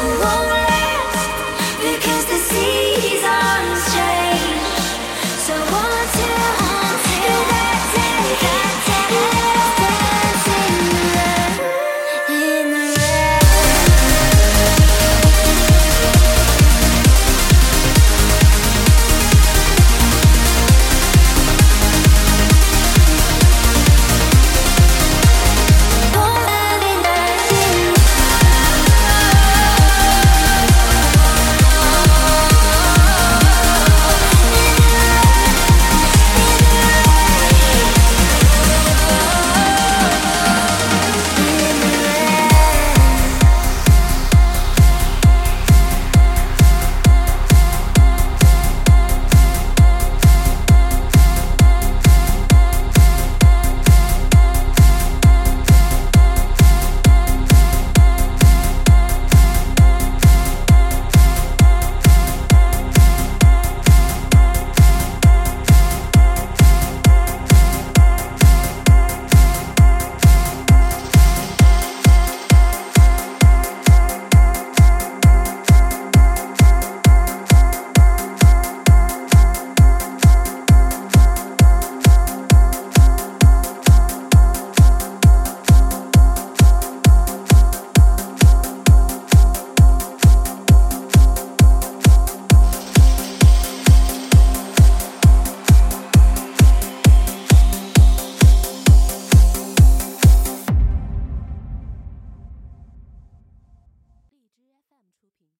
Oh,